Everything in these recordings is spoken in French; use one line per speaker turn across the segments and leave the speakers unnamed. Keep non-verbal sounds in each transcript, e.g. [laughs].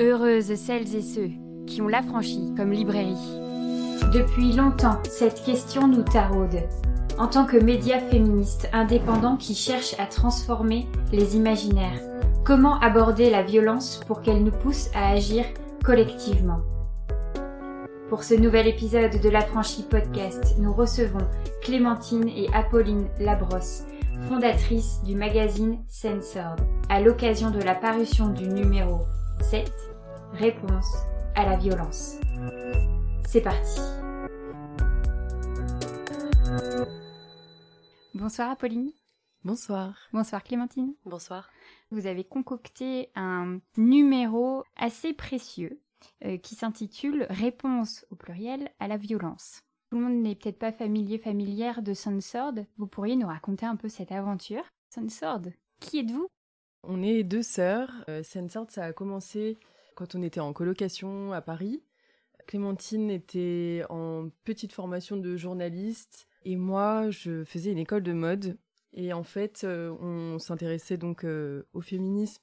Heureuses celles et ceux qui ont l'affranchi comme librairie. Depuis longtemps, cette question nous taraude. En tant que média féministe indépendant qui cherche à transformer les imaginaires, comment aborder la violence pour qu'elle nous pousse à agir collectivement? Pour ce nouvel épisode de l'Affranchi Podcast, nous recevons Clémentine et Apolline Labrosse, fondatrices du magazine Censored, à l'occasion de la parution du numéro 7, Réponse à la violence. C'est parti. Bonsoir Apolline.
Bonsoir.
Bonsoir Clémentine.
Bonsoir.
Vous avez concocté un numéro assez précieux euh, qui s'intitule Réponse au pluriel à la violence. Tout le monde n'est peut-être pas familier, familière de Sunsword. Vous pourriez nous raconter un peu cette aventure Sunsword, qui êtes-vous?
On est deux sœurs. Euh, Sunsword, ça a commencé quand on était en colocation à Paris. Clémentine était en petite formation de journaliste et moi, je faisais une école de mode. Et en fait, euh, on s'intéressait donc euh, au féminisme.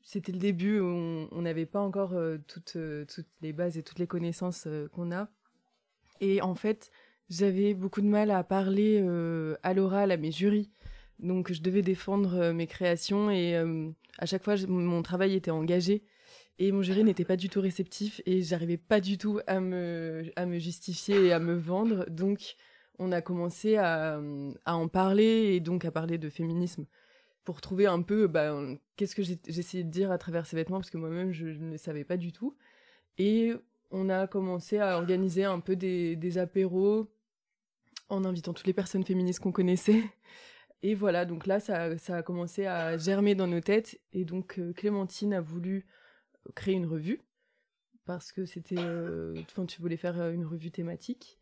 C'était le début, on n'avait pas encore euh, toutes, les bases et toutes les connaissances qu'on a. Et en fait, j'avais beaucoup de mal à parler à l'oral à mes jurys. Donc, je devais défendre mes créations et à chaque fois, mon travail était engagé. Et mon jury n'était pas du tout réceptif et j'arrivais pas du tout à me, à me justifier et à me vendre. Donc, on a commencé à, à en parler et donc à parler de féminisme pour trouver un peu bah, qu'est-ce que j'essayais de dire à travers ces vêtements parce que moi-même je, je ne savais pas du tout. Et on a commencé à organiser un peu des, des apéros en invitant toutes les personnes féministes qu'on connaissait. Et voilà, donc là, ça, ça a commencé à germer dans nos têtes. Et donc, euh, Clémentine a voulu créer une revue parce que c'était. euh, Enfin, tu voulais faire euh, une revue thématique.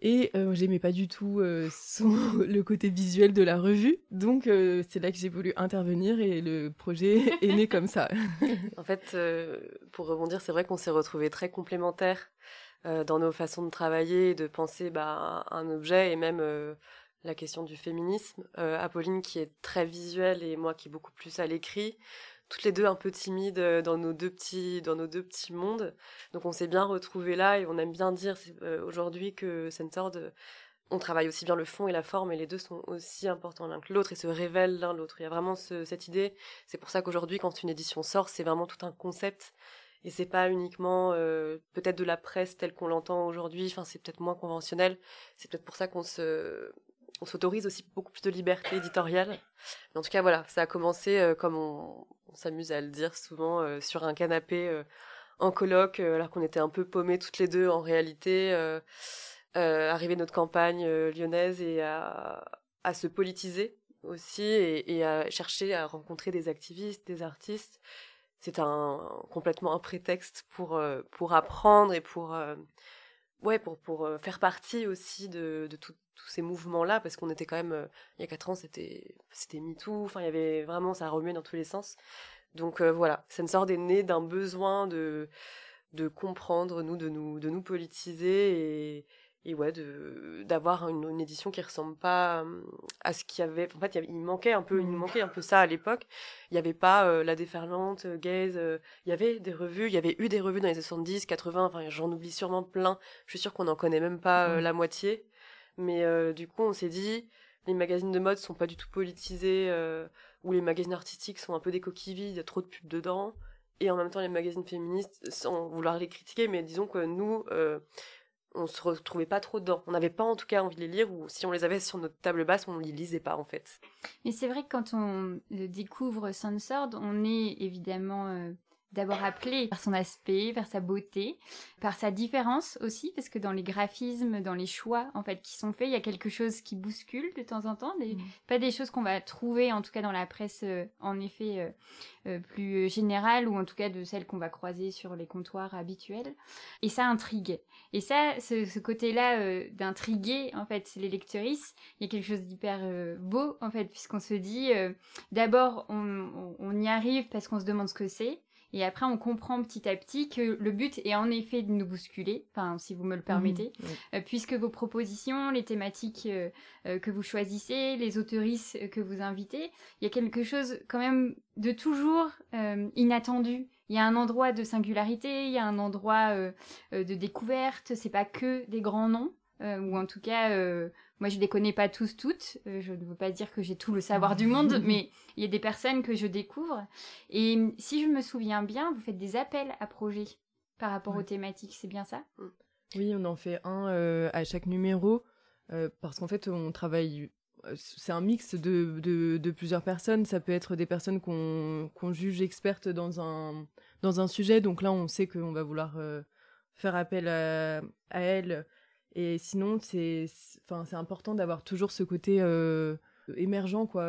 Et euh, j'aimais pas du tout euh, son, [laughs] le côté visuel de la revue. Donc, euh, c'est là que j'ai voulu intervenir et le projet [laughs] est né comme ça.
En fait, pour rebondir, c'est vrai qu'on s'est retrouvés très complémentaires dans nos façons de travailler de penser bah, un objet et même la question du féminisme. Apolline qui est très visuelle et moi qui est beaucoup plus à l'écrit. Toutes les deux un peu timides euh, dans nos deux petits, dans nos deux petits mondes. Donc on s'est bien retrouvés là et on aime bien dire euh, aujourd'hui que Censored, euh, on travaille aussi bien le fond et la forme et les deux sont aussi importants l'un que l'autre et se révèlent l'un l'autre. Il y a vraiment ce- cette idée c'est pour ça qu'aujourd'hui, quand une édition sort, c'est vraiment tout un concept. Et c'est pas uniquement euh, peut-être de la presse telle qu'on l'entend aujourd'hui. Enfin, c'est peut-être moins conventionnel. C'est peut-être pour ça qu'on se, on s'autorise aussi beaucoup plus de liberté éditoriale. En tout cas, voilà, ça a commencé comme on s'amuse à le dire souvent euh, sur un canapé euh, en coloc, euh, alors qu'on était un peu paumés toutes les deux en réalité. Euh, euh, arrivé notre campagne lyonnaise et à, se politiser aussi et, et à chercher à rencontrer des activistes, des artistes. C'est un complètement un prétexte pour pour apprendre et pour ouais pour euh, faire partie aussi de tous ces mouvements là parce qu'on était quand même euh, il y a quatre ans c'était MeToo enfin il y avait vraiment ça remuait dans tous les sens. Donc euh, voilà Sensord est né d'un besoin de de comprendre nous de nous de nous politiser et ouais de d'avoir une, une édition qui ressemble pas euh, à ce qu'il y avait. En fait il, y avait- il manquait un peu il nous manquait un peu ça à l'époque. Il n'y avait pas euh, la déferlante euh, gaze euh, il y avait des revues il y avait eu des revues dans les 70 80 enfin j'en oublie sûrement plein. Je suis sûre qu'on n'en connaît même pas euh,
Mhm.
la moitié. Mais du coup on s'est dit les magazines de mode sont pas du tout politisés ou les magazines artistiques sont un peu des coquilles vides il y a trop de pubs dedans. Et en même temps les magazines féministes sans vouloir les critiquer mais disons que nous on se retrouvait pas trop dedans. On n'avait pas en tout cas envie de les lire ou si on les avait sur notre table basse, on les lisait pas en fait.
Mais c'est vrai que quand on découvre Sunsword, on est évidemment euh, d'abord appelé par son aspect, par sa beauté, par sa différence aussi, parce que dans les graphismes, dans les choix en fait qui sont faits, il y a quelque chose qui bouscule de temps en temps, des-
Mhm.
pas des choses qu'on va trouver en tout cas dans la presse euh, en effet euh, euh, plus générale ou en tout cas de celles qu'on va croiser sur les comptoirs habituels. Et ça intrigue. Et ça, ce, ce côté-là d'intriguer en fait les lectrices, il y a quelque chose d'hyper beau en fait puisqu'on se dit d'abord on, on- on y arrive parce qu'on se demande ce que c'est et après on comprend petit à petit que le but est en effet de nous bousculer enfin si vous me le permettez
Mhm, ouais.
euh, puisque vos propositions les thématiques euh, euh, que vous choisissez les autoristes que vous invitez il y a quelque chose quand même de toujours inattendu il y a un endroit de singularité, il y a un endroit de découverte. C'est pas que des grands noms. Ou en tout cas, moi je les connais pas tous toutes. je ne veux pas dire que j'ai tout le savoir du monde, [laughs] mais il y a des personnes que je découvre. Et si je me souviens bien, vous faites des appels à projets par rapport aux thématiques, c'est bien ça? Mm.
Oui, on en fait un à chaque numéro parce qu'en fait on travaille c'est un mix de, de, plusieurs personnes. Ça peut être des personnes qu'on juge expertes dans un, dans un sujet. Donc là, on sait qu'on va vouloir euh, faire appel à, à elles. Et sinon, c'est important d'avoir toujours ce côté euh, émergent. quoi.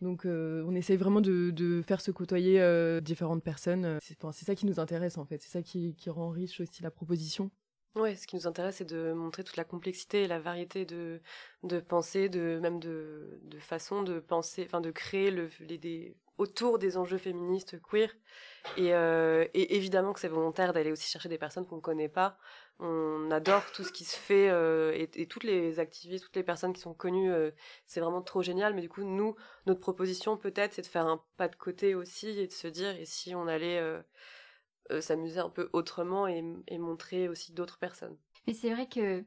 Donc euh, on essaye vraiment de, de faire se côtoyer différentes personnes. C'est ça qui nous intéresse en fait. C'est ça qui, qui rend riche aussi la proposition.
Ouais, ce qui nous intéresse, c'est de montrer toute la complexité et la variété de, de pensées, de, même de, de façons de penser, enfin de créer le, les, des, autour des enjeux féministes queer. Et, euh, et évidemment que c'est volontaire d'aller aussi chercher des personnes qu'on ne connaît pas. On adore tout ce qui se fait euh, et, et, toutes les activistes, toutes les personnes qui sont connues, euh, c'est vraiment trop génial. Mais du coup, nous, notre proposition peut-être, c'est de faire un pas de côté aussi et de se dire, et si on allait euh, s'amuser un peu autrement et, montrer aussi d'autres personnes.
Mais c'est vrai que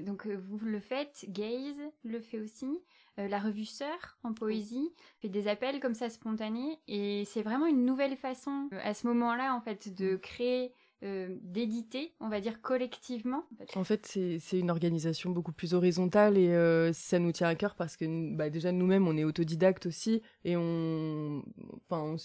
donc vous le faites, Gaze le fait aussi, la revue Sœur en poésie fait des appels comme ça spontanés et c'est vraiment une nouvelle façon à ce moment-là en fait de créer euh, d'éditer, on va dire collectivement
En fait, c'est une organisation beaucoup plus horizontale et euh, ça nous tient à cœur parce que bah, déjà nous-mêmes, on est autodidactes aussi et on, enfin,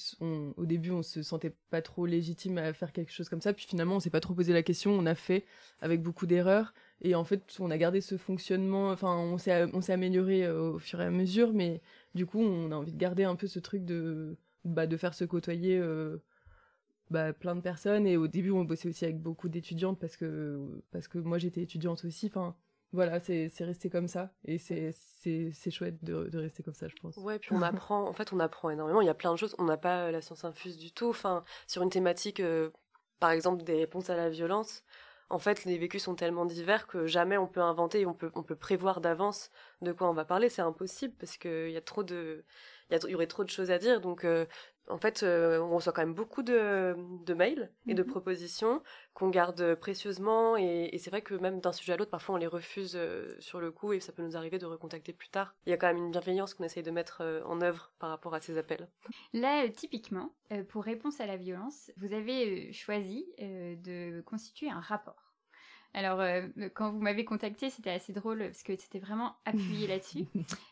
au début, on se sentait pas trop légitime à faire quelque chose comme ça. Puis finalement, on s'est pas trop posé la question, on a fait avec beaucoup d'erreurs et en fait, on a gardé ce fonctionnement. Enfin, on s'est on amélioré euh, au fur et à mesure, mais du coup, on a envie de garder un peu ce truc de bah, de faire se côtoyer bah, plein de personnes. Et au début on bossait aussi avec beaucoup d'étudiantes parce que parce que moi j'étais étudiante aussi. Enfin voilà c'est resté comme ça. Et c'est c'est chouette de, de, rester comme ça je pense.
Ouais puis on [laughs] apprend en fait on apprend énormément. Il y a plein de choses. On n'a pas la science infuse du tout. Enfin sur une thématique euh, par exemple des réponses à la violence en fait, les vécus sont tellement divers que jamais on peut inventer on peut, on peut prévoir d'avance de quoi on va parler. C'est impossible parce qu'il y a trop de, il y, aurait trop de choses à dire. Donc, euh, en fait, euh, on reçoit quand même beaucoup de, de mails et de mhm. propositions qu'on garde précieusement. Et, c'est vrai que même d'un sujet à l'autre, parfois on les refuse euh, sur le coup et ça peut nous arriver de recontacter plus tard. Il y a quand même une bienveillance qu'on essaye de mettre euh, en œuvre par rapport à ces appels.
Là, typiquement, pour réponse à la violence, vous avez choisi de constituer un rapport. Alors, quand vous m'avez contacté, c'était assez drôle parce que c'était vraiment appuyé [laughs] là-dessus.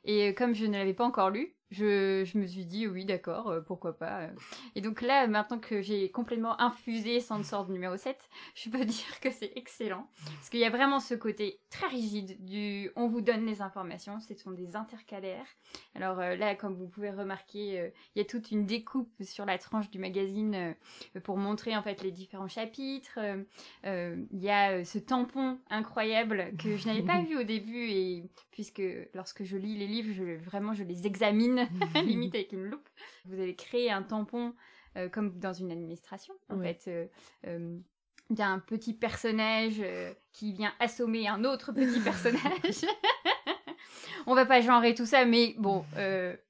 Et comme je ne l'avais pas encore lu, je, me suis dit oui d'accord euh, pourquoi pas euh. et donc là maintenant que j'ai complètement infusé Sandsord numéro 7 je peux [laughs] dire que c'est excellent. Parce qu'il y a vraiment ce côté très rigide du on vous donne les informations ce sont des intercalaires. Alors euh, là comme vous pouvez remarquer il y a toute une découpe sur la tranche du magazine pour montrer en fait les différents chapitres. Il y a ce tampon incroyable que je n'avais pas [laughs] vu au début et puisque lorsque je lis les livres je, vraiment je les examine [laughs] [laughs] limite avec une loupe. Vous avez créé un tampon euh, comme dans une administration, en fait. Euh, euh, il y a un petit personnage qui vient assommer un autre petit [laughs] personnage. On va pas genrer tout ça, mais bon,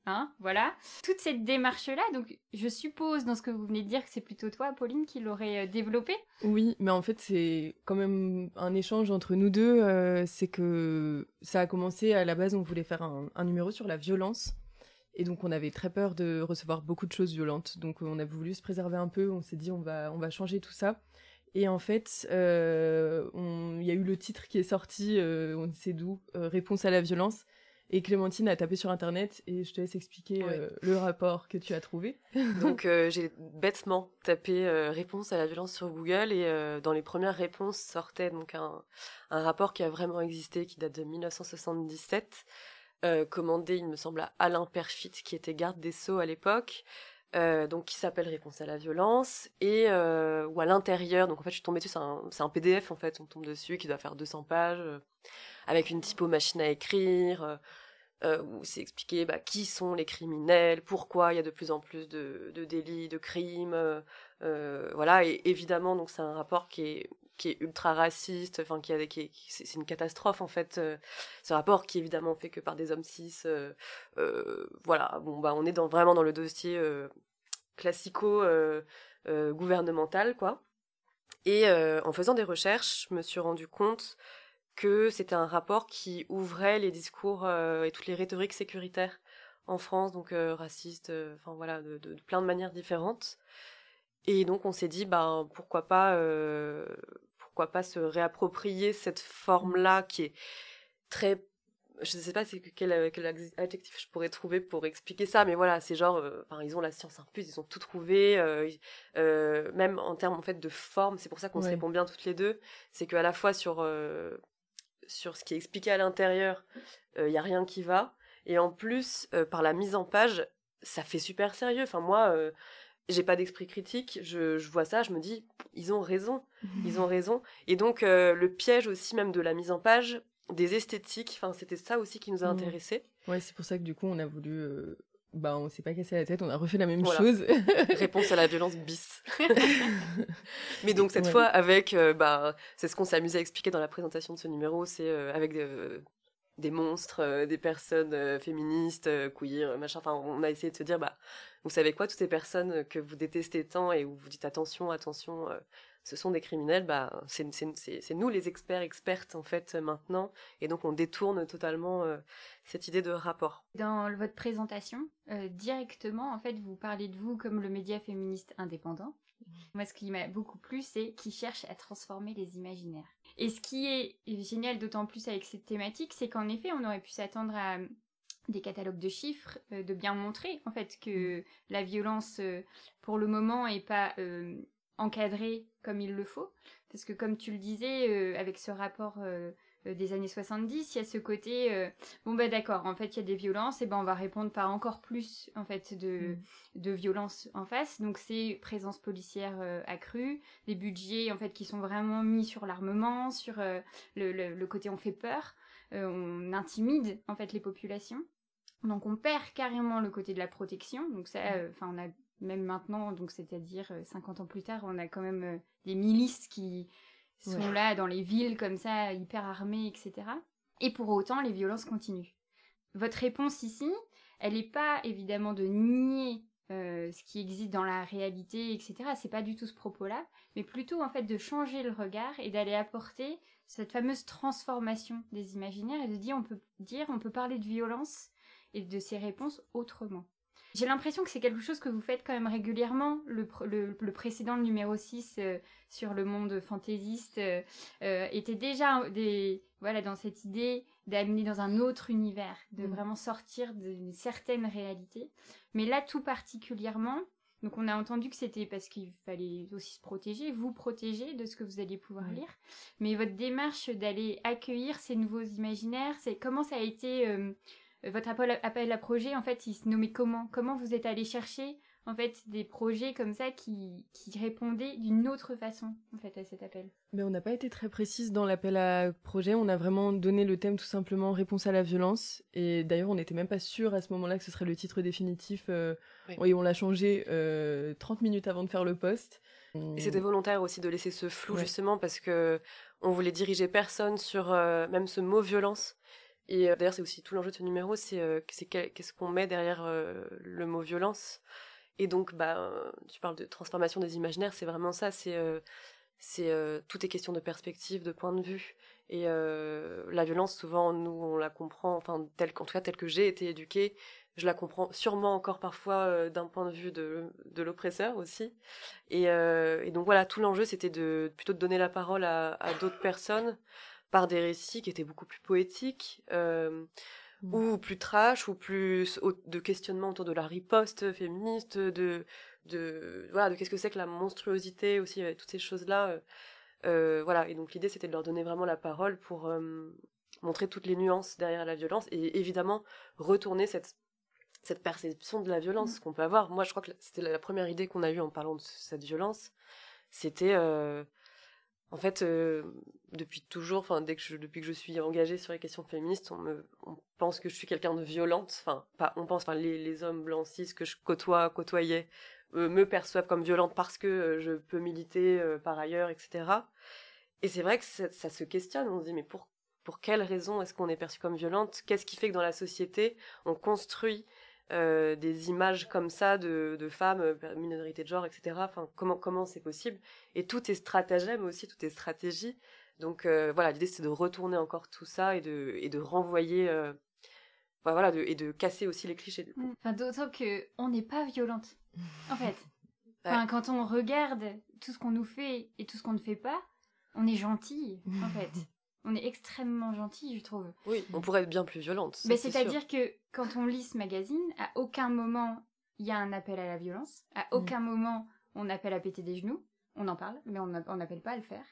hein, voilà. Toute cette démarche-là, donc je suppose dans ce que vous venez de dire que c'est plutôt toi, Pauline, qui l'aurait développé?
Oui, mais en fait c'est quand même un échange entre nous deux. c'est que ça a commencé à la base, on voulait faire un numéro sur la violence. Et donc on avait très peur de recevoir beaucoup de choses violentes. Donc on a voulu se préserver un peu. On s'est dit on va on va changer tout ça. Et en fait, euh, il y a eu le titre qui est sorti, euh, on sait d'où, euh, Réponse à la violence. Et Clémentine a tapé sur internet et je te laisse expliquer le rapport que tu as trouvé. [laughs]
Donc [laughs] j'ai bêtement tapé réponse à la violence sur Google et dans les premières réponses sortait donc un, un rapport qui a vraiment existé, qui date de 1977 euh, commandé, il me semble, à Alain Perfit, qui était garde des Sceaux à l'époque, euh, donc qui s'appelle Réponse à la violence, et euh, ou à l'intérieur, donc en fait je suis tombée dessus, c'est un, PDF en fait, on tombe dessus, qui doit faire 200 pages, avec une typo machine à écrire, où c'est expliqué bah, qui sont les criminels, pourquoi il y a de plus en plus de, de délits, de crimes, voilà, et évidemment donc c'est un rapport qui est qui est ultra raciste, enfin qui c'est une catastrophe en fait. Euh, ce rapport qui évidemment fait que par des hommes cis. Euh, euh, voilà, bon bah on est dans vraiment dans le dossier classico gouvernementale, quoi. Et en faisant des recherches, je me suis rendu compte que c'était un rapport qui ouvrait les discours et toutes les rhétoriques sécuritaires en France, donc racistes, enfin voilà, de, plein de manières différentes. Et donc on s'est dit, ben pourquoi pas, pourquoi pas se réapproprier cette forme-là qui est très je ne sais pas quel, quel, adjectif je pourrais trouver pour expliquer ça, mais voilà, c'est genre, euh, ils ont la science infuse, ils ont tout trouvé, euh, euh, même en termes en fait de forme, c'est pour ça qu'on se répond bien toutes les deux, c'est qu'à la fois sur sur ce qui est expliqué à l'intérieur, il y a rien qui va, et en plus par la mise en page, ça fait super sérieux. Enfin moi, j'ai pas d'esprit critique, je, je, vois ça, je me dis, ils ont raison, ils ont raison, et donc le piège aussi même de la mise en page des esthétiques. Enfin, c'était ça aussi qui nous a mmh. intéressés.
Ouais, c'est pour ça que du coup, on a voulu. Euh, bah, on s'est pas cassé la tête, on a refait la même chose. [laughs]
Réponse à la violence bis. [laughs] Mais donc cette fois avec, euh, bah, c'est ce qu'on s'est amusé à expliquer dans la présentation de ce numéro, c'est euh, avec des monstres, des personnes féministes, queer, machin. Enfin, on a essayé de se dire, bah, vous savez quoi, toutes ces personnes que vous détestez tant et où vous dites attention, attention, ce sont des criminels, bah, c'est nous les experts, expertes en fait maintenant, et donc on détourne totalement euh, cette idée de rapport.
Dans votre présentation, euh, directement, en fait, vous parlez de vous comme le média féministe indépendant. Moi, ce qui m'a beaucoup plu, c'est qui cherche à transformer les imaginaires. Et ce qui est génial d'autant plus avec cette thématique, c'est qu'en effet, on aurait pu s'attendre à des catalogues de chiffres, euh, de bien montrer en fait que la violence pour le moment est pas encadré comme il le faut. Parce que comme tu le disais, euh, avec ce rapport euh, euh, des années 70, il y a ce côté, bon ben d'accord, en fait il y a des violences, et ben on va répondre par encore plus en fait de, mm. de violences en face. Donc c'est présence policière accrue, des budgets en fait qui sont vraiment mis sur l'armement, sur le, le, côté on fait peur, on intimide en fait les populations. Donc on perd carrément le côté de la protection. Donc ça, mm. enfin on a même maintenant, donc c'est-à-dire 50 euh, ans plus tard, on a quand même euh, des milices qui sont là dans les villes comme ça, hyper armées, etc. Et pour autant, les violences continuent. Votre réponse ici, elle n'est pas évidemment de nier euh, ce qui existe dans la réalité, etc. C'est pas du tout ce propos-là, mais plutôt en fait de changer le regard et d'aller apporter cette fameuse transformation des imaginaires et de dire on peut dire on peut parler de violence et de ses réponses autrement. J'ai l'impression que c'est quelque chose que vous faites quand même régulièrement. Le, le, précédent, le numéro 6, euh, sur le monde fantaisiste, euh, euh, était déjà des, voilà, dans cette idée d'amener dans un autre univers, de mm. vraiment sortir d'une certaine réalité. Mais là, tout particulièrement, donc on a entendu que c'était parce qu'il fallait aussi se protéger, vous protéger de ce que vous alliez pouvoir lire. Mais votre démarche d'aller accueillir ces nouveaux imaginaires, c'est comment ça a été votre appel à projet, en fait, il se nommait comment? Comment vous êtes allé chercher, en fait, des projets comme ça qui, qui répondaient d'une autre façon, en fait, à cet appel?
Mais on n'a pas été très précise dans l'appel à projet. On a vraiment donné le thème tout simplement réponse à la violence. Et d'ailleurs, on n'était même pas sûr à ce moment-là que ce serait le titre définitif. Euh, oui. on l'a changé euh, 30 minutes avant de faire le poste.
Et c'était volontaire aussi de laisser ce flou justement parce que on voulait diriger personne sur euh, même ce mot violence et euh, d'ailleurs, c'est aussi tout l'enjeu de ce numéro, c'est euh, qu'est-ce qu'on met derrière euh, le mot violence. Et donc, bah, tu parles de transformation des imaginaires, c'est vraiment ça. C'est tout est question de perspective, de point de vue. Et la violence, souvent, nous, on la comprend, enfin, tel, en tout cas, telle que j'ai été éduquée, je la comprends sûrement encore parfois d'un point de vue de, l'oppresseur aussi. Et, donc voilà, tout l'enjeu, c'était de plutôt de donner la parole à d'autres personnes par des récits qui étaient beaucoup plus poétiques, euh, mmh. ou plus trash, ou plus de questionnement autour de la riposte féministe, de, de, voilà, de qu'est-ce que c'est que la monstruosité aussi, toutes ces choses-là. Euh, euh, voilà, et donc l'idée c'était de leur donner vraiment la parole pour montrer toutes les nuances derrière la violence et évidemment retourner cette cette perception de la violence mmh. qu'on peut avoir. Moi, je crois que c'était la première idée qu'on a eue en parlant de cette violence. C'était en fait, euh, depuis toujours, enfin dès que depuis que je suis engagée sur les questions féministes, on me, pense que je suis quelqu'un de violente. Pas, on pense, enfin les, les, hommes blancs cis que je côtoie, côtoyais, euh, me perçoivent comme violente parce que euh, je peux militer par ailleurs, etc. Et c'est vrai que ça, ça, se questionne. On se dit mais pour pour quelle raison est-ce qu'on est perçu comme violente? Qu'est-ce qui fait que dans la société on construit des images comme ça de, de femmes, minorités de genre, etc. Enfin, comment comment c'est possible? Et tout est stratagème aussi, tout est stratégie. Donc voilà, l'idée c'est de retourner encore tout ça et de et de renvoyer voilà, de, et de casser aussi les clichés. Du
coup. Enfin, d'autant que on n'est pas violente. En fait, enfin, quand on regarde tout ce qu'on nous fait et tout ce qu'on ne fait pas, on est gentil. En fait, on est extrêmement gentil, je trouve.
Oui, on pourrait être bien plus violente.
Mais c'est-à-dire que quand on lit ce magazine, à aucun moment il y a un appel à la violence. À mm. aucun moment on appelle à péter des genoux. On en parle, mais on n'appelle pas à le faire.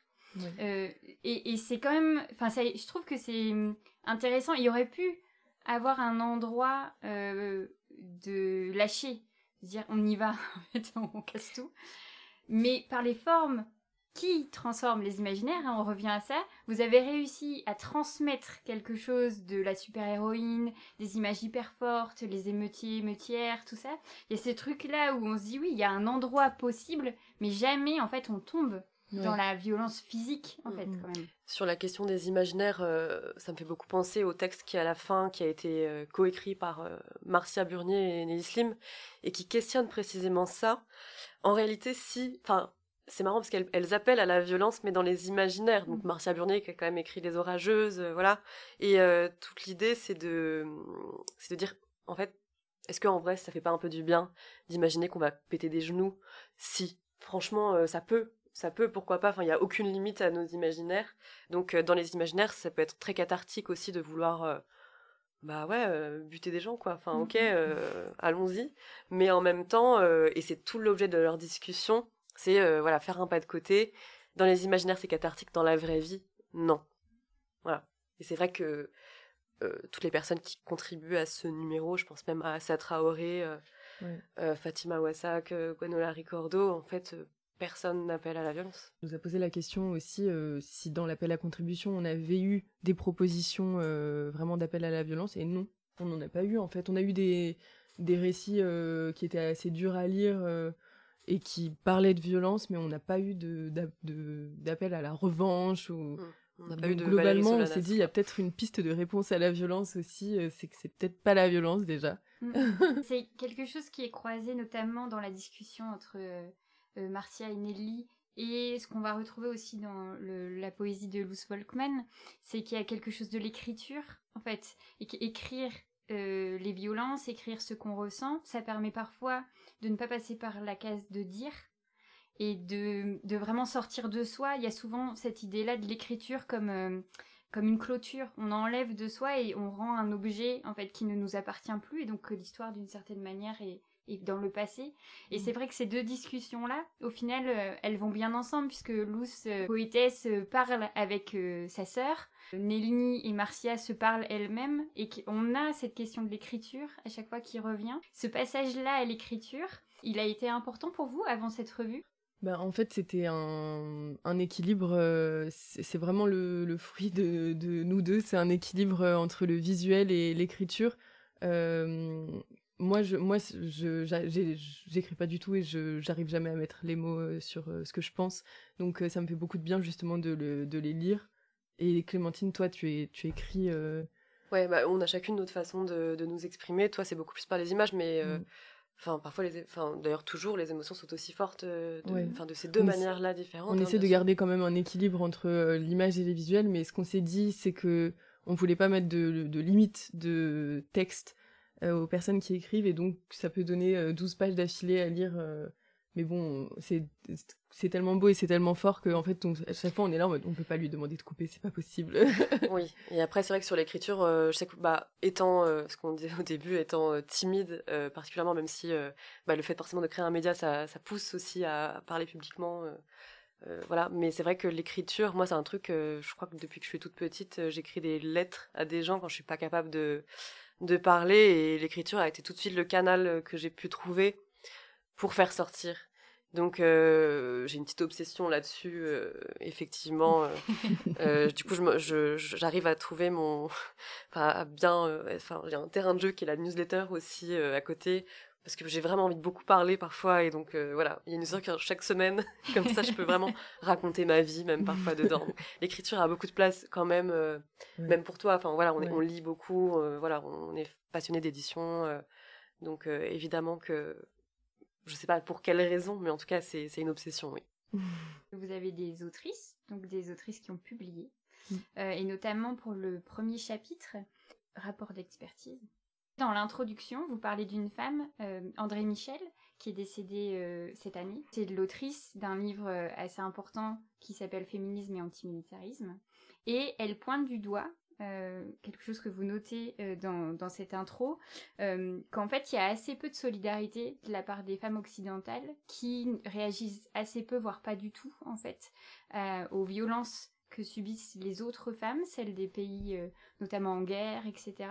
Euh, et, et c'est quand même, enfin, je trouve que c'est intéressant. Il y aurait pu avoir un endroit euh, de lâcher, dire on y va, [laughs] en fait, on casse tout. Mais par les formes qui transforment les imaginaires, hein, on revient à ça, vous avez réussi à transmettre quelque chose de la super-héroïne, des images hyper fortes, les émeutiers, émeutières, tout ça. Il y a ces trucs-là où on se dit oui, il y a un endroit possible, mais jamais en fait on tombe dans la violence physique, en fait, quand même.
Sur la question des imaginaires, euh, ça me fait beaucoup penser au texte qui est à la fin, qui a été euh, coécrit par euh, Marcia Burnier et Nelly Slim, et qui questionne précisément ça. En réalité, si, enfin, c'est marrant parce qu'elles appellent à la violence, mais dans les imaginaires. Donc mm. Marcia Burnier qui a quand même écrit Les Orageuses, voilà. Et toute l'idée, c'est de, c'est de dire, en fait, est-ce qu'en vrai, ça fait pas un peu du bien d'imaginer qu'on va péter des genoux Si, franchement, ça peut ça peut, pourquoi pas? Enfin, il n'y a aucune limite à nos imaginaires. Donc, euh, dans les imaginaires, ça peut être très cathartique aussi de vouloir, euh, bah ouais, euh, buter des gens, quoi. Enfin, ok, mm-hmm. allons-y. Mais en même temps, et c'est tout l'objet de leur discussion, c'est voilà, faire un pas de côté. Dans les imaginaires, c'est cathartique. Dans la vraie vie, non. Voilà. Et c'est vrai que toutes les personnes qui contribuent à ce numéro, je pense même à Assa Traoré, Fatima Wassak, Gwenola Ricordo, en fait personne n'appelle à la violence.
On nous a posé la question aussi euh, si dans l'appel à contribution on avait eu des propositions euh, vraiment d'appel à la violence et non, on n'en a pas eu en fait. On a eu des, des récits euh, qui étaient assez durs à lire et qui parlaient de violence, mais on n'a pas eu d'appel à la revanche ou. Mmh. pas eu de globalement, on s'est dit, il y a peut-être une piste de réponse à la violence aussi, c'est que c'est peut-être pas la violence déjà.
Mmh. [laughs] c'est quelque chose qui est croisé notamment dans la discussion entre euh, Marcia et Nelly, et ce qu'on va retrouver aussi dans la poésie de Luz Volkmann, c'est qu'il y a quelque chose de l'écriture, en fait, et qu'écrire euh, les violences, écrire ce qu'on ressent, ça permet parfois de ne pas passer par la case de dire et de, vraiment sortir de soi. Il y a souvent cette idée-là de l'écriture comme, euh, comme une clôture. On enlève de soi et on rend un objet en fait qui ne nous appartient plus et donc l'histoire d'une certaine manière est, et dans le passé. Et mm. c'est vrai que ces deux discussions-là, au final, euh, elles vont bien ensemble puisque Luce, euh, poétesse, euh, parle avec sa sœur. Nelly et Marcia se parlent elles-mêmes et qu'on a cette question de l'écriture à chaque fois qui revient. Ce passage-là à l'écriture, il a été important pour vous avant cette revue?
Ben, en fait, c'était un, un, équilibre, c'est vraiment le, le fruit de, de, nous deux, c'est un équilibre entre le visuel et l'écriture. Euh, moi, je, moi, je, j'écris pas du tout et je, j'arrive jamais à mettre les mots euh, sur euh, ce que je pense. Donc, euh, ça me fait beaucoup de bien justement de, le, de les lire. Et Clémentine, toi, tu, es, tu écris.
Ouais, bah, on a chacune notre façon de, de, nous exprimer. Toi, c'est beaucoup plus par les images, mais. Mm. Enfin, parfois, les, enfin, d'ailleurs, toujours, les émotions sont aussi fortes de, enfin, de ces deux manières-là différentes.
On hein, essaie de garder quand même un équilibre entre l'image et les visuels, mais ce qu'on s'est dit, c'est que on voulait pas mettre de, de limite de texte euh, aux personnes qui écrivent et donc ça peut donner 12 euh, pages d'affilée à lire euh, mais bon c'est tellement beau et c'est tellement fort qu'en fait à chaque fois on est là on, on peut pas lui demander de couper c'est pas possible. [laughs]
Oui. Et après c'est vrai que sur l'écriture je sais que bah étant ce qu'on disait au début étant timide particulièrement même si bah, le fait forcément de créer un média ça pousse aussi à, parler publiquement voilà, mais c'est vrai que l'écriture, moi, c'est un truc. je crois que depuis que je suis toute petite, j'écris des lettres à des gens quand je suis pas capable de de parler et l'écriture a été tout de suite le canal que j'ai pu trouver pour faire sortir. Donc euh, j'ai une petite obsession là-dessus, euh, effectivement. Euh, [laughs] du coup, j'arrive à trouver mon, [laughs] enfin, à bien, enfin, j'ai un terrain de jeu qui est la newsletter aussi à côté parce que j'ai vraiment envie de beaucoup parler parfois et donc euh, voilà il y a une histoire chaque semaine [laughs] comme ça je peux vraiment [laughs] raconter ma vie même parfois dedans [laughs] l'écriture a beaucoup de place quand même euh, même pour toi enfin voilà on, on lit beaucoup euh, voilà on est passionné d'édition Donc évidemment que je sais pas pour quelle raison, mais en tout cas c'est une obsession, oui.
Vous avez des autrices, donc des autrices qui ont publié, mm. et notamment pour le premier chapitre, rapport d'expertise. Dans l'introduction, vous parlez d'une femme, André Michel, qui est décédée cette année. C'est l'autrice d'un livre assez important qui s'appelle Féminisme et antimilitarisme. Et elle pointe du doigt euh, quelque chose que vous notez euh, dans, cette intro, euh, qu'en fait il y a assez peu de solidarité de la part des femmes occidentales qui réagissent assez peu, voire pas du tout en fait, aux violences que subissent les autres femmes, celles des pays notamment en guerre, etc.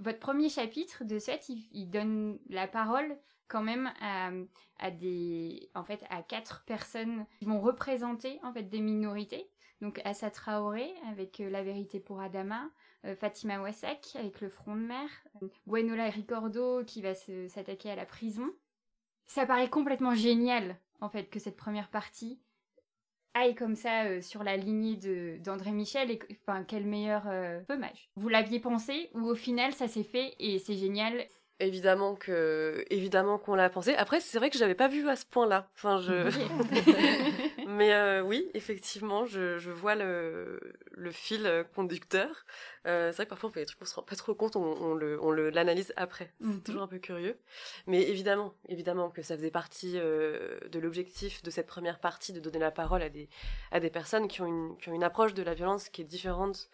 Votre premier chapitre de cette, il, donne la parole quand même à, des en fait à quatre personnes qui vont représenter en fait des minorités donc Assa Traoré avec euh, La vérité pour Adama, euh, Fatima Wassak avec Le front de mer, Gwenola Ricordo qui va s'attaquer à la prison. Ça paraît complètement génial en fait que cette première partie aille comme ça sur la lignée d'André Michel et enfin quel meilleur hommage. Vous l'aviez pensé ou au final ça s'est fait et c'est génial
évidemment que évidemment qu'on l'a pensé. Après c'est vrai que je n'avais pas vu à ce point là enfin je [laughs] [laughs] mais euh, oui effectivement je, je vois le, le fil conducteur. Euh, c'est vrai que parfois on fait des trucs on se rend pas trop compte on, on le on le l'analyse après. C'est mhm. toujours un peu curieux. Mais évidemment évidemment que ça faisait partie euh, de l'objectif de cette première partie de donner la parole à des à des personnes qui ont une qui ont une approche de la violence qui est différente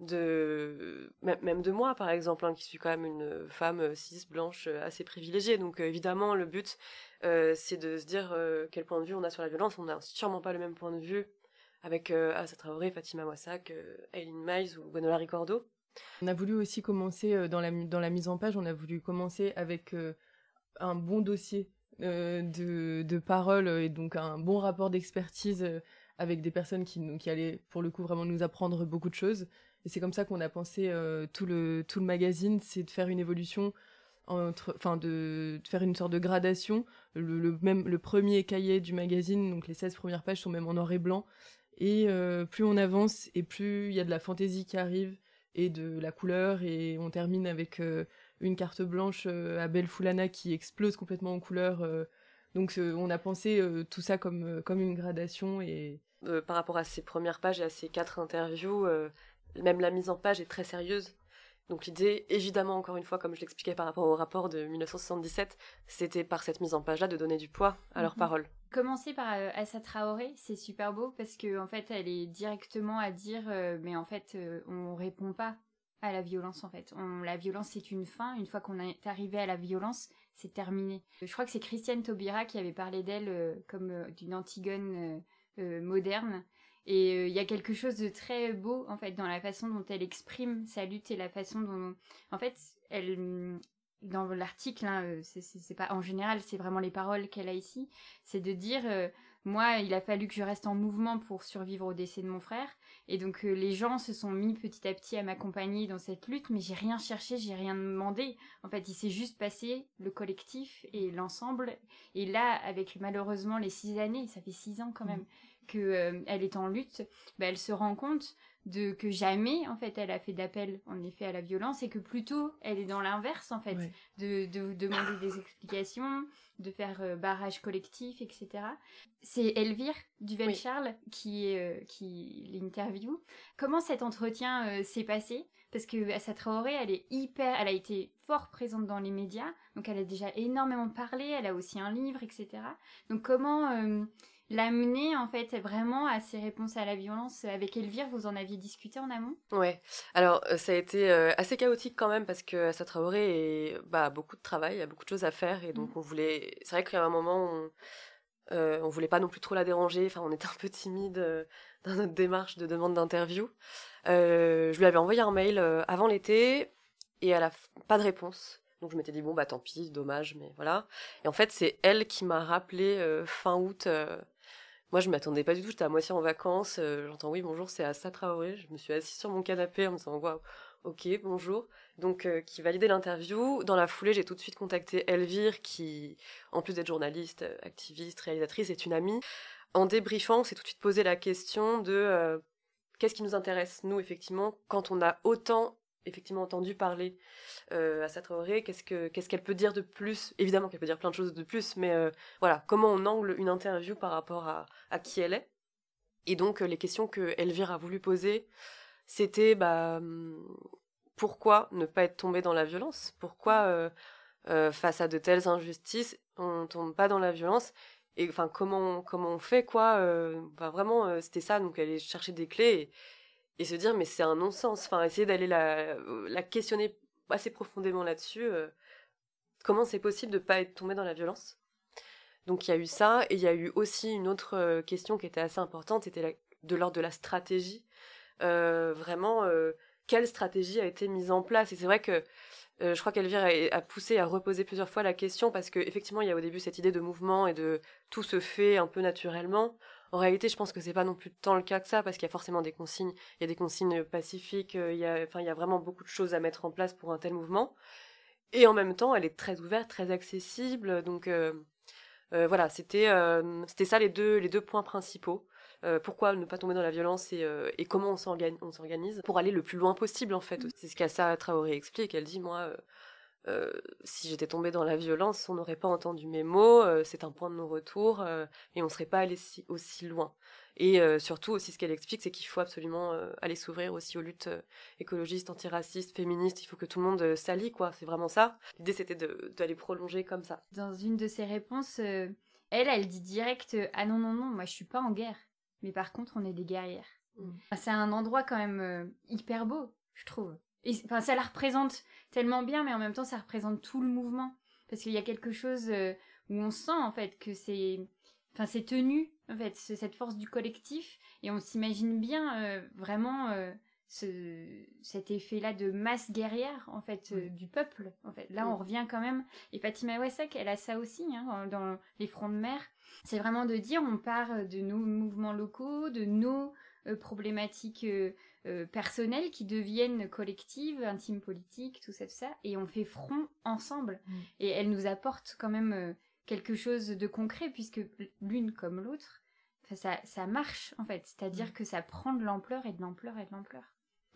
de même de moi par exemple hein, qui suis quand même une femme euh, cis blanche euh, assez privilégiée donc euh, évidemment le but c'est de se dire quel point de vue on a sur la violence on n'a sûrement pas le même point de vue avec Assa Traoré, Fatima Wassak, Aileen Miles ou Gwenola Ricordo.
On a voulu aussi commencer dans la, dans la mise en page, on a voulu commencer avec un bon dossier de, de paroles et donc un bon rapport d'expertise avec des personnes qui, qui allaient pour le coup vraiment nous apprendre beaucoup de choses. Et c'est comme ça qu'on a pensé euh, tout, le, tout le magazine, c'est de faire une évolution, entre, enfin de, faire une sorte de gradation. Le, même, le premier cahier du magazine, donc les 16 premières pages sont même en noir et blanc. Et euh, plus on avance et plus il y a de la fantaisie qui arrive et de la couleur. Et on termine avec euh, une carte blanche à Belle Foulana qui explose complètement en couleur. donc on a pensé tout ça comme, comme une gradation. Et...
par rapport à ces premières pages et à ces quatre interviews, même la mise en page est très sérieuse. Donc l'idée, évidemment, encore une fois, comme je l'expliquais par rapport au rapport de 1977, c'était par cette mise en page-là de donner du poids à leurs mhm. paroles.
Commencer par euh, Assa Traoré, c'est super beau parce que en fait, elle est directement à dire, euh, mais en fait, euh, on répond pas à la violence en fait. On, la violence c'est une fin. Une fois qu'on est arrivé à la violence, c'est terminé. Je crois que c'est Christiane Taubira qui avait parlé d'elle comme d'une Antigone moderne et euh, il y a quelque chose de très beau, en fait, dans la façon dont elle exprime sa lutte et la façon dont, en fait, elle, mm, dans l'article, hein, euh, c'est pas en général, c'est vraiment les paroles qu'elle a ici, c'est de dire, euh, moi, il a fallu que je reste en mouvement pour survivre au décès de mon frère, et donc les gens se sont mis petit à petit à m'accompagner dans cette lutte, mais j'ai rien cherché, j'ai rien demandé. En fait, il s'est juste passé le collectif et l'ensemble, et là, avec malheureusement les six années, ça fait six ans quand même. Mmh qu'elle euh, elle est en lutte, bah, elle se rend compte de que jamais en fait elle a fait d'appel en effet à la violence et que plutôt elle est dans l'inverse en fait de, de, demander des explications de faire euh, barrage collectif etc c'est Elvire Duvel Charles qui euh, qui l'interview. Comment cet entretien s'est passé? Parce que sa Traoré elle est hyper elle a été fort présente dans les médias donc elle a déjà énormément parlé elle a aussi un livre etc donc comment l'amener en fait vraiment à ces réponses à la violence avec Elvire vous en aviez discuté en amont?
Ouais alors euh, ça a été euh, assez chaotique quand même parce que Assa Traoré et bah beaucoup de travail il y a beaucoup de choses à faire et donc mm. on voulait c'est vrai qu'à un moment on, euh, on voulait pas non plus trop la déranger enfin on était un peu timide [laughs] dans notre démarche de demande d'interview je lui avais envoyé un mail avant l'été et elle a pas de réponse donc je m'étais dit bon bah tant pis, dommage, mais voilà. Et en fait c'est elle qui m'a rappelé fin août moi, je m'attendais pas du tout. J'étais à moitié en vacances. Euh, j'entends oui, bonjour, c'est Assa Traoré. Je me suis assise sur mon canapé en me disant waouh, ok, bonjour. Donc, euh, qui validait l'interview. Dans la foulée, j'ai tout de suite contacté Elvire, qui, en plus d'être journaliste, euh, activiste, réalisatrice, est une amie. En débriefant, on s'est tout de suite posé la question de qu'est-ce qui nous intéresse, nous, effectivement, quand on a autant effectivement entendu parler à sa Traoré, qu'est-ce que qu'est-ce qu'elle peut dire de plus? Évidemment qu'elle peut dire plein de choses de plus, mais voilà, comment on angle une interview par rapport à, à qui elle est? Et donc les questions que Elvire a voulu poser, c'était bah hum, pourquoi ne pas être tombé dans la violence? Pourquoi face à de telles injustices, on tombe pas dans la violence? Et enfin comment comment on fait quoi euh, vraiment c'était ça donc aller chercher des clés et, se dire mais c'est un non-sens. Enfin essayer d'aller la, questionner assez profondément là-dessus comment c'est possible de pas être tombé dans la violence? Donc il y a eu ça et il y a eu aussi une autre question qui était assez importante c'était de l'ordre de la stratégie. Vraiment quelle stratégie a été mise en place? Et c'est vrai que euh, je crois qu'Elvire a, poussé à reposer plusieurs fois la question parce qu'effectivement, il y a au début cette idée de mouvement et de tout se fait un peu naturellement. En réalité, je pense que c'est pas non plus tant le cas que ça parce qu'il y a forcément des consignes, il y a des consignes pacifiques, euh, il y a, enfin, il y a vraiment beaucoup de choses à mettre en place pour un tel mouvement. Et en même temps, elle est très ouverte, très accessible. Donc euh, voilà, c'était c'était ça les deux les deux points principaux. Euh, pourquoi ne pas tomber dans la violence et, euh, comment on s'organise pour aller le plus loin possible en fait. Mm. C'est ce qu'Assa Traoré explique. Elle dit moi, euh, si j'étais tombée dans la violence, on n'aurait pas entendu mes mots. c'est un point de non-retour et on ne serait pas allé aussi loin. Et surtout aussi ce qu'elle explique, c'est qu'il faut absolument aller s'ouvrir aussi aux luttes écologistes, antiracistes, féministes. Il faut que tout le monde s'allie quoi. C'est vraiment ça. L'idée c'était d'aller prolonger comme ça.
Dans une de ses réponses, elle, elle dit direct ah non non non, moi je suis pas en guerre mais par contre, on est des guerrières. Mm. C'est un endroit quand même euh, hyper beau, je trouve. Et, enfin, ça la représente tellement bien, mais en même temps, ça représente tout le mouvement. Parce qu'il y a quelque chose euh, où on sent, en fait, que c'est... Enfin, c'est tenu, en fait, cette force du collectif. Et on s'imagine bien, euh, vraiment ce, cet effet-là de masse guerrière en fait euh, du peuple en fait. Là on revient quand même. Et Fatima Wassak elle a ça aussi hein, dans les fronts de mer. C'est vraiment de dire on part de nos mouvements locaux de nos euh, problématiques euh, personnelles qui deviennent collectives intimes politiques tout ça tout ça et on fait front ensemble mm. et elle nous apporte quand même quelque chose de concret puisque l'une comme l'autre ça, ça marche en fait c'est-à-dire mm. que ça prend de l'ampleur et de l'ampleur et de l'ampleur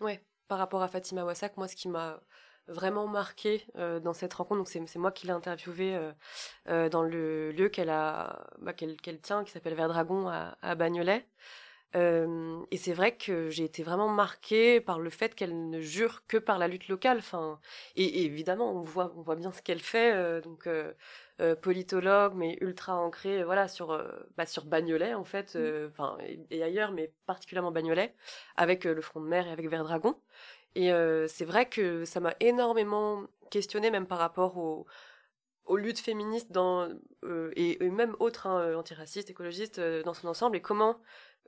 Ouais, par rapport à Fatima Wassak, moi, ce qui m'a vraiment marqué euh, dans cette rencontre, donc c'est moi qui l'ai interviewée euh, euh, dans le lieu qu'elle a, bah, qu'elle tient, qui s'appelle Verdragon à, à Bagnolet. Et c'est vrai que j'ai été vraiment marquée par le fait qu'elle ne jure que par la lutte locale. Enfin, et, évidemment, on voit, on voit bien ce qu'elle fait. donc, politologue, mais ultra ancrée, voilà, sur, bah, sur Bagnolet en fait, mmh. enfin, et, ailleurs, mais particulièrement Bagnolet, avec le Front de Mer et avec Verdragon. Et c'est vrai que ça m'a énormément questionné, même par rapport aux, aux luttes féministes dans, et, même autres hein, antiracistes, écologistes dans son ensemble, et comment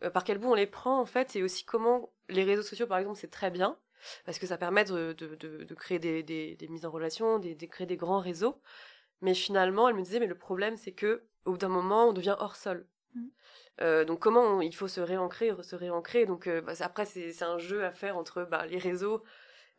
euh, par quel bout on les prend en fait, et aussi comment les réseaux sociaux par exemple c'est très bien parce que ça permet de, de, de, créer des, des, des, mises en relation, de créer des grands réseaux. Mais finalement, elle me disait mais le problème c'est que au bout d'un moment on devient hors sol. Mmh. Euh, donc comment il faut se réancrer, se réancrer. Donc euh, bah, après c'est un jeu à faire entre bah, les réseaux,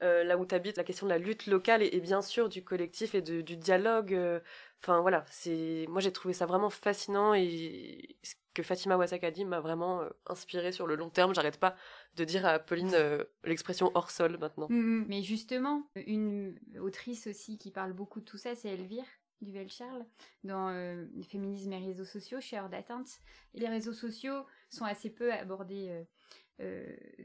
euh, là où tu habites, la question de la lutte locale et, bien sûr du collectif et de, du dialogue. Euh, enfin voilà, c'est moi j'ai trouvé ça vraiment fascinant et que Fatima Wassak dit m'a vraiment euh, inspiré sur le long terme. J'arrête pas de dire à Pauline euh, l'expression hors sol maintenant. Mm,
mm. mais justement, une autrice aussi qui parle beaucoup de tout ça, c'est Elvire Duvel-Charles dans euh, Féminisme et réseaux sociaux chez Heure d'atteinte. Et les réseaux sociaux sont assez peu abordés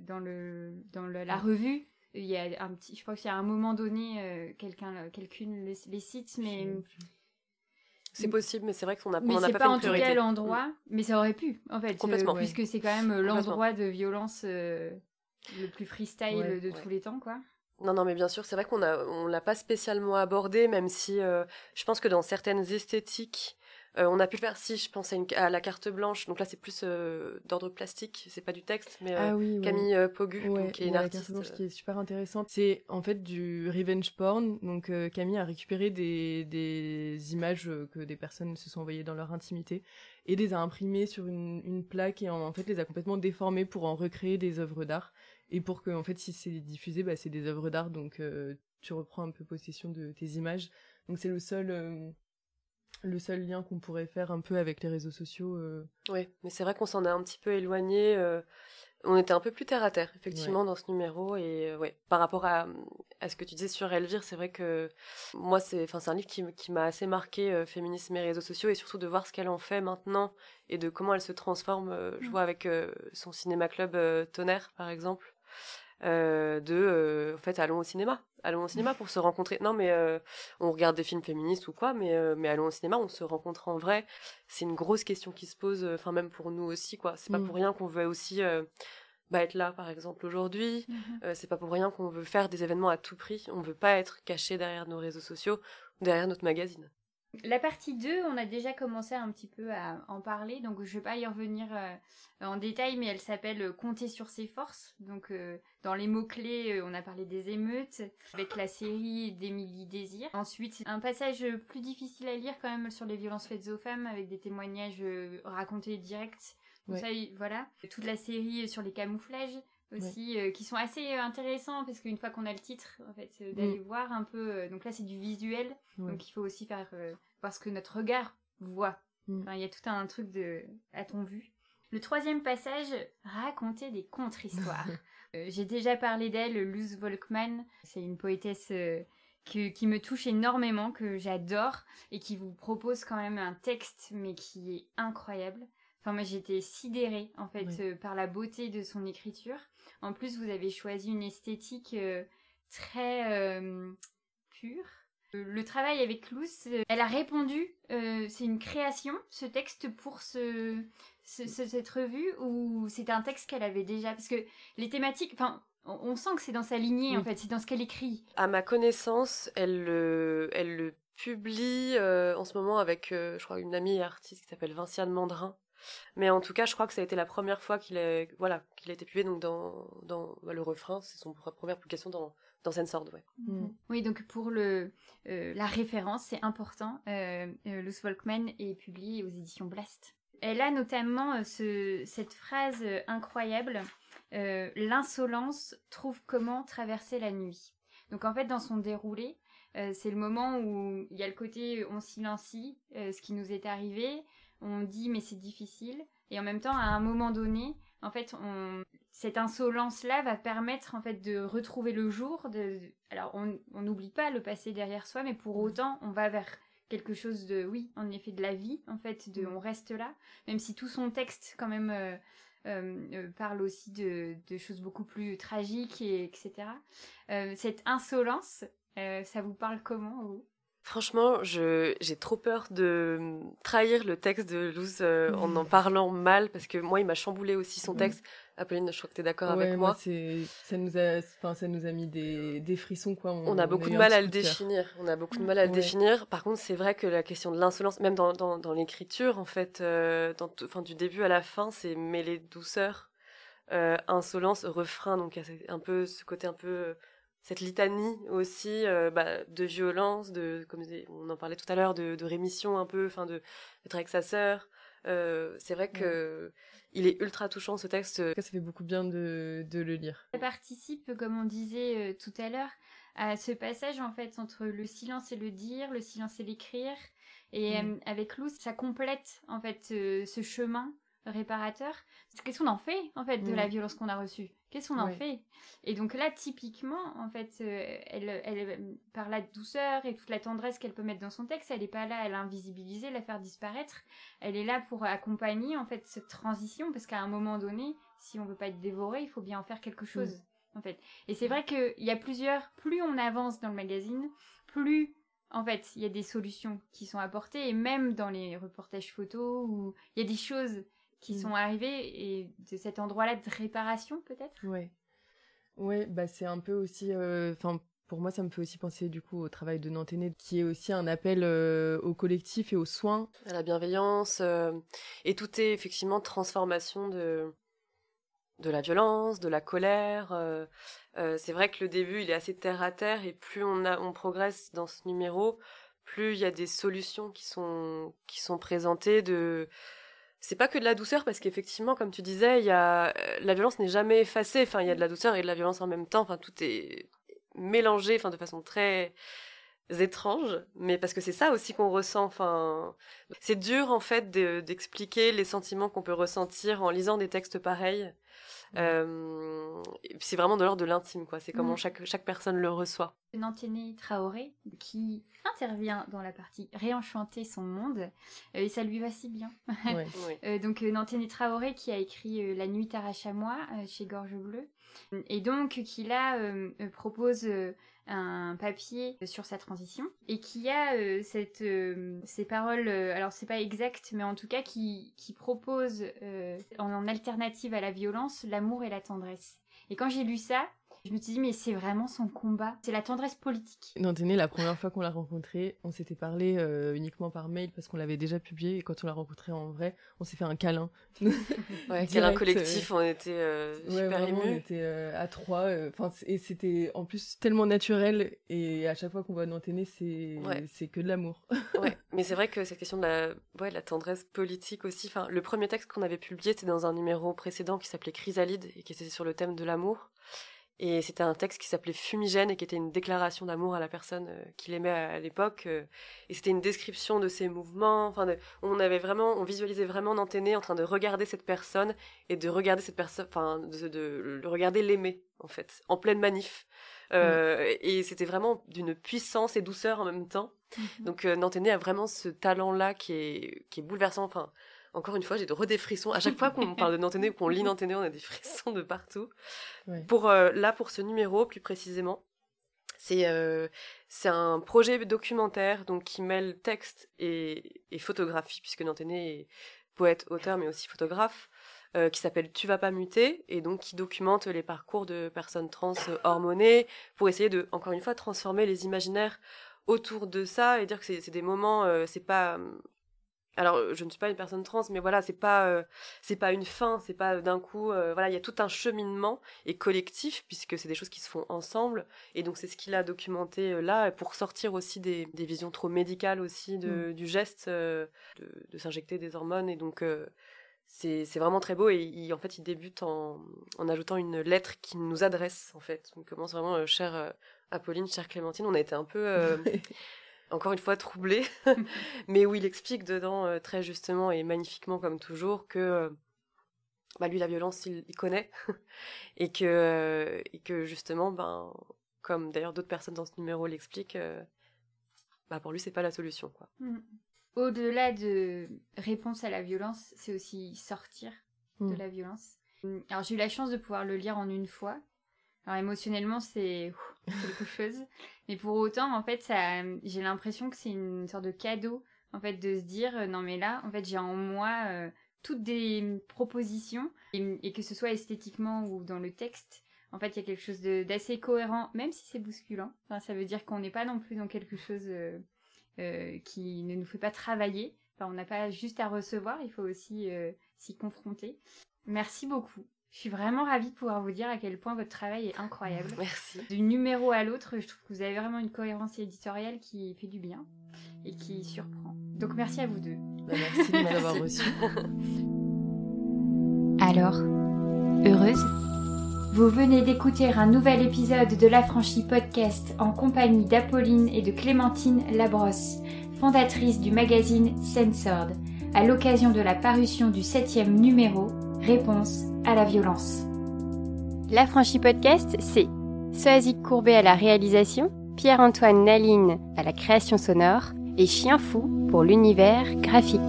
dans, le, dans la revue. Il y a un petit, je crois qu'il y a un moment donné, quelqu'un, quelqu'une les, les cite, mais
c'est possible, mais c'est vrai qu'on
a,
mais
on a pas, pas en tout cas l'endroit, mais ça aurait pu, en fait,
Complètement.
puisque c'est quand même euh, l'endroit de violence euh, le plus freestyle de tous les temps, quoi.
Non, non, mais bien sûr, c'est vrai qu'on a, on l'a pas spécialement abordé, même si euh, je pense que dans certaines esthétiques, euh, on a pu faire, si je pense à, la carte blanche, donc là c'est plus euh, d'ordre plastique, c'est pas du texte, mais ah euh, Camille Pogu, qui est une artiste.
La carte blanche qui est super intéressante. C'est en fait du revenge porn, donc Camille a récupéré des, des images que des personnes se sont envoyées dans leur intimité et les a imprimées sur une, une plaque et en, fait les a complètement déformées pour en recréer des œuvres d'art. Et pour que, en fait, si c'est diffusé, bah, c'est des œuvres d'art, donc tu reprends un peu possession de tes images. Donc c'est le seul le seul lien qu'on pourrait faire un peu avec les réseaux sociaux. Euh.
Oui, mais c'est vrai qu'on s'en est un petit peu éloigné. Euh, on était un peu plus terre à terre, effectivement, dans ce numéro. Et euh, ouais, par rapport à, à, ce que tu disais sur Elvire, c'est vrai que moi, c'est un livre qui, qui m'a assez marqué, euh, Féminisme et réseaux sociaux, et surtout de voir ce qu'elle en fait maintenant et de comment elle se transforme. Je mm. vois avec son cinéma club Tonnerre, par exemple. Euh, de euh, en fait allons au cinéma. Allons au cinéma pour se rencontrer. Non mais euh, on regarde des films féministes ou quoi mais mais allons au cinéma on se rencontre en vrai. C'est une grosse question qui se pose enfin même pour nous aussi quoi. C'est pas mm. pour rien qu'on veut aussi bah, être là par exemple aujourd'hui. Mm-hmm. c'est pas pour rien qu'on veut faire des événements à tout prix. On veut pas être caché derrière nos réseaux sociaux derrière notre magazine
la partie 2, on a déjà commencé un petit peu à en parler, donc je ne vais pas y revenir euh, en détail, mais elle s'appelle euh, Compter sur ses forces. Donc euh, dans les mots-clés, on a parlé des émeutes, avec la série d'Émilie Désir. Ensuite, un passage plus difficile à lire quand même sur les violences faites aux femmes, avec des témoignages racontés directs. ça, voilà. Toute la série sur les camouflages aussi qui sont assez intéressants parce qu'une fois qu'on a le titre en fait d'aller mm. voir un peu donc là c'est du visuel donc il faut aussi faire parce que notre regard voit. Mm. il y a tout un truc de à ton vu. Le troisième passage, raconter des contre-histoires. [laughs] Euh, j'ai déjà parlé d'elle, Luz Volkmann. C'est une poétesse euh, qui, me touche énormément, que j'adore, et qui vous propose quand même un texte, mais qui est incroyable. Enfin, moi, j'étais sidérée, en fait, euh, par la beauté de son écriture. En plus, vous avez choisi une esthétique très pure le travail avec Luce, euh, elle a répondu, euh, c'est une création, ce texte pour ce, cette revue, ou c'est un texte qu'elle avait déjà? Parce que les thématiques, enfin, on, sent que c'est dans sa lignée, en fait, c'est dans ce qu'elle écrit.
À ma connaissance, elle le, elle le publie euh, en ce moment avec, je crois, une amie artiste qui s'appelle Vinciane Mandrin. Mais en tout cas, je crois que ça a été la première fois qu'il a, voilà, qu'il a été publié donc dans, dans bah, le refrain, c'est son première publication dans, dans sorte, ouais.
Mm. Oui, donc pour le, euh, la référence, c'est important. Euh, euh Luce Volkmann est publié aux éditions Blast. Elle a notamment ce, cette phrase incroyable L'insolence trouve comment traverser la nuit. Donc en fait, dans son déroulé, c'est le moment où il y a le côté on silencie ce qui nous est arrivé, on dit mais c'est difficile, et en même temps, à un moment donné, en fait, on, cette insolence-là va permettre en fait de retrouver le jour. De, alors, on n'oublie pas le passé derrière soi, mais pour mm. autant, on va vers quelque chose de, oui, en effet, de la vie, en fait, de, mm. on reste là, même si tout son texte, quand même, euh, euh, euh, parle aussi de, choses beaucoup plus tragiques, et, etc. cette insolence, ça vous parle comment vous?
Franchement, j'ai trop peur de trahir le texte de Luz en mm. en parlant mal, parce que moi, il m'a chamboulé aussi son texte. Apolline, je crois que tu es d'accord avec moi.
ça nous a, ça nous a mis des, des frissons quoi.
On, a beaucoup de mal à le définir. On a beaucoup de mal à le définir. Par contre, c'est vrai que la question de l'insolence, même dans, dans, dans l'écriture, en fait, euh, dans, enfin, du début à la fin, c'est mêler douceur, euh, insolence, refrain. Donc, il y a un peu ce côté un peu cette litanie aussi euh, bah, de violence, de comme on en parlait tout à l'heure, de, de, rémission un peu, enfin de d'être avec sa sœur. Euh, c'est vrai que il est ultra touchant ce texte.
Ça fait beaucoup bien de, le lire.
Ça participe, comme on disait euh, tout à l'heure, à ce passage en fait entre le silence et le dire, le silence et l'écrire. Et mm. euh, avec Lou, ça complète en fait ce chemin réparateur. Qu'est-ce qu'on en fait en fait de la violence qu'on a reçue? Qu'est-ce qu'on en fait? Et donc là, typiquement, en fait, euh, elle, elle, par la douceur et toute la tendresse qu'elle peut mettre dans son texte, elle n'est pas là à l'invisibiliser, la faire disparaître. Elle est là pour accompagner en fait cette transition, parce qu'à un moment donné, si on veut pas être dévoré, il faut bien en faire quelque chose. En fait. Et c'est vrai qu'il y a plusieurs, plus on avance dans le magazine, plus en fait, il y a des solutions qui sont apportées, et même dans les reportages photos, où il y a des choses qui mm. sont arrivés et de cet endroit-là de réparation peut-être?
Ouais. Ouais, bah c'est un peu aussi euh, enfin pour moi ça me fait aussi penser du coup au travail de Nanténé qui est aussi un appel euh, au collectif et aux soins,
à la bienveillance euh, et tout est effectivement transformation de de la violence, de la colère. c'est vrai que le début il est assez terre à terre et plus on a on progresse dans ce numéro, plus il y a des solutions qui sont qui sont présentées de c'est pas que de la douceur parce qu'effectivement comme tu disais il y a euh, la violence n'est jamais effacée. Enfin il y a de la douceur et de la violence en même temps. Enfin tout est mélangé enfin de façon très étranges, mais parce que c'est ça aussi qu'on ressent. Enfin, c'est dur en fait d'expliquer les sentiments qu'on peut ressentir en lisant des textes pareils. Euh, c'est vraiment de l'ordre de l'intime, quoi. C'est comment mm. chaque, chaque personne le reçoit.
Nanténé Traoré, qui intervient dans la partie réenchanter son monde, euh, et ça lui va si bien. [laughs] Euh, donc Nanténé Traoré qui a écrit La nuit t'arrache à moi chez Gorge Bleue, et donc qui là propose un papier sur sa transition et qui a euh, cette, euh, ces paroles, euh, alors c'est pas exact, mais en tout cas qui, qui propose en alternative à la violence l'amour et la tendresse. Et quand j'ai lu ça, je me suis dit, mais c'est vraiment son combat. C'est la tendresse politique.
Nanténé, la première fois qu'on l'a rencontré, on s'était parlé euh, uniquement par mail parce qu'on l'avait déjà publié. Et quand on l'a rencontré en vrai, on s'est fait un câlin. [laughs]
ouais, câlin collectif, euh, on était euh, super émus.
On était à trois. et c'était en plus tellement naturel. Et à chaque fois qu'on voit Nanténé, c'est c'est que de l'amour. [laughs]
ouais, mais c'est vrai que cette question de la, ouais, la tendresse politique aussi. Enfin, le premier texte qu'on avait publié, c'était dans un numéro précédent qui s'appelait Chrysalide et qui était sur le thème de l'amour. Et c'était un texte qui s'appelait Fumigène et qui était une déclaration d'amour à la personne euh, qu'il aimait à, l'époque. Euh, et c'était une description de ses mouvements. Enfin, on avait vraiment, on visualisait vraiment Nanténé en train de regarder cette personne et de regarder cette personne, enfin, de, de, regarder l'aimer en fait, en pleine manif. Euh, mm. Et c'était vraiment d'une puissance et douceur en même temps. Mm-hmm. Donc Nanténé a vraiment ce talent-là qui est, qui est bouleversant. Enfin, encore une fois, j'ai de des frissons. À chaque fois qu'on parle de Nanténé ou qu'on lit Nanténé, on a des frissons de partout. Pour euh, là, pour ce numéro, plus précisément, c'est euh, un projet documentaire donc qui mêle texte et, et photographie, puisque Nanténé est poète, auteur, mais aussi photographe. Euh, qui s'appelle Tu vas pas muter et donc qui documente les parcours de personnes trans hormonées pour essayer de, encore une fois, transformer les imaginaires autour de ça et dire que c'est des moments, c'est pas alors euh, je ne suis pas une personne trans mais voilà c'est pas euh, c'est pas une fin c'est pas d'un coup euh, voilà il y a tout un cheminement et collectif puisque c'est des choses qui se font ensemble. Et donc c'est ce qu'il a documenté là pour sortir aussi des, des visions trop médicales aussi de, mm. du geste de, de s'injecter des hormones. Et donc c'est c'est vraiment très beau. Et en fait il débute en, en ajoutant une lettre qui nous adresse en fait. On commence vraiment cher Apolline chère Clémentine on a été un peu [laughs] encore une fois troublé, [laughs] [laughs] mais où il explique dedans euh, très justement et magnifiquement comme toujours que euh, bah, lui la violence il, connaît [laughs] et que euh, et que justement ben comme d'ailleurs d'autres personnes dans ce numéro l'expliquent, bah pour lui c'est pas la solution quoi. Mm.
Au-delà de réponse à la violence, c'est aussi sortir de mm. la violence. Alors j'ai eu la chance de pouvoir le lire en une fois alors émotionnellement, c'est quelque chose. Mais pour autant, en fait, ça, j'ai l'impression que c'est une sorte de cadeau, en fait, de se dire, euh, non mais là, en fait, j'ai en moi euh, toutes des propositions, et, que ce soit esthétiquement ou dans le texte, en fait, il y a quelque chose d'assez cohérent, même si c'est bousculant. Ça veut dire qu'on n'est pas non plus dans quelque chose euh, qui ne nous fait pas travailler. Enfin, on n'a pas juste à recevoir, il faut aussi s'y confronter. Merci beaucoup. Je suis vraiment ravie de pouvoir vous dire à quel point votre travail est incroyable.
Merci.
Du numéro à l'autre, je trouve que vous avez vraiment une cohérence éditoriale qui fait du bien et qui surprend. Donc merci à vous deux.
Bah, merci de m'avoir reçu. [laughs]
Alors, heureuse? Vous venez d'écouter un nouvel épisode de l'Affranchi Podcast en compagnie d'Apolline et de Clémentine Labrosse, fondatrice du magazine Censored, à l'occasion de la parution du septième numéro Réponse à la violence. L'Affranchi Podcast, c'est Soazic Courbet à la réalisation, Pierre-Antoine Naline à la création sonore et Chien Fou pour l'univers graphique.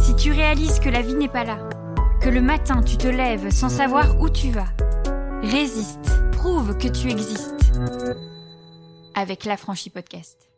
Si tu réalises que la vie n'est pas là, que le matin tu te lèves sans savoir où tu vas, résiste, prouve que tu existes avec l'Affranchi Podcast.